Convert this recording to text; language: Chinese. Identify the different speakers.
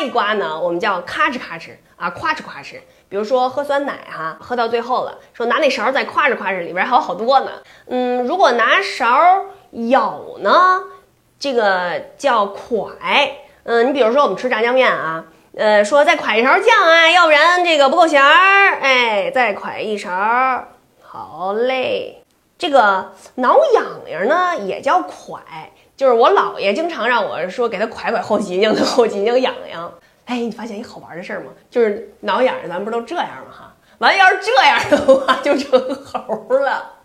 Speaker 1: 一刮呢，我们叫咔哧咔哧啊，夸哧夸哧。比如说喝酸奶哈，喝到最后了，说拿那勺再夸哧夸哧，里边还有好多呢。嗯，如果拿勺舀呢，这个叫蒯。嗯，你比如说我们吃炸酱面啊，呃，说再蒯一勺酱啊，要不然这个不够咸儿。哎，再蒯一勺，好嘞。这个挠痒痒呢，也叫蒯，就是我姥爷经常让我说给他蒯蒯后脊梁的后脊梁痒痒。哎，你发现一好玩的事儿吗？就是挠痒痒，咱不都这样吗？哈，完了要是这样的话，就成猴了。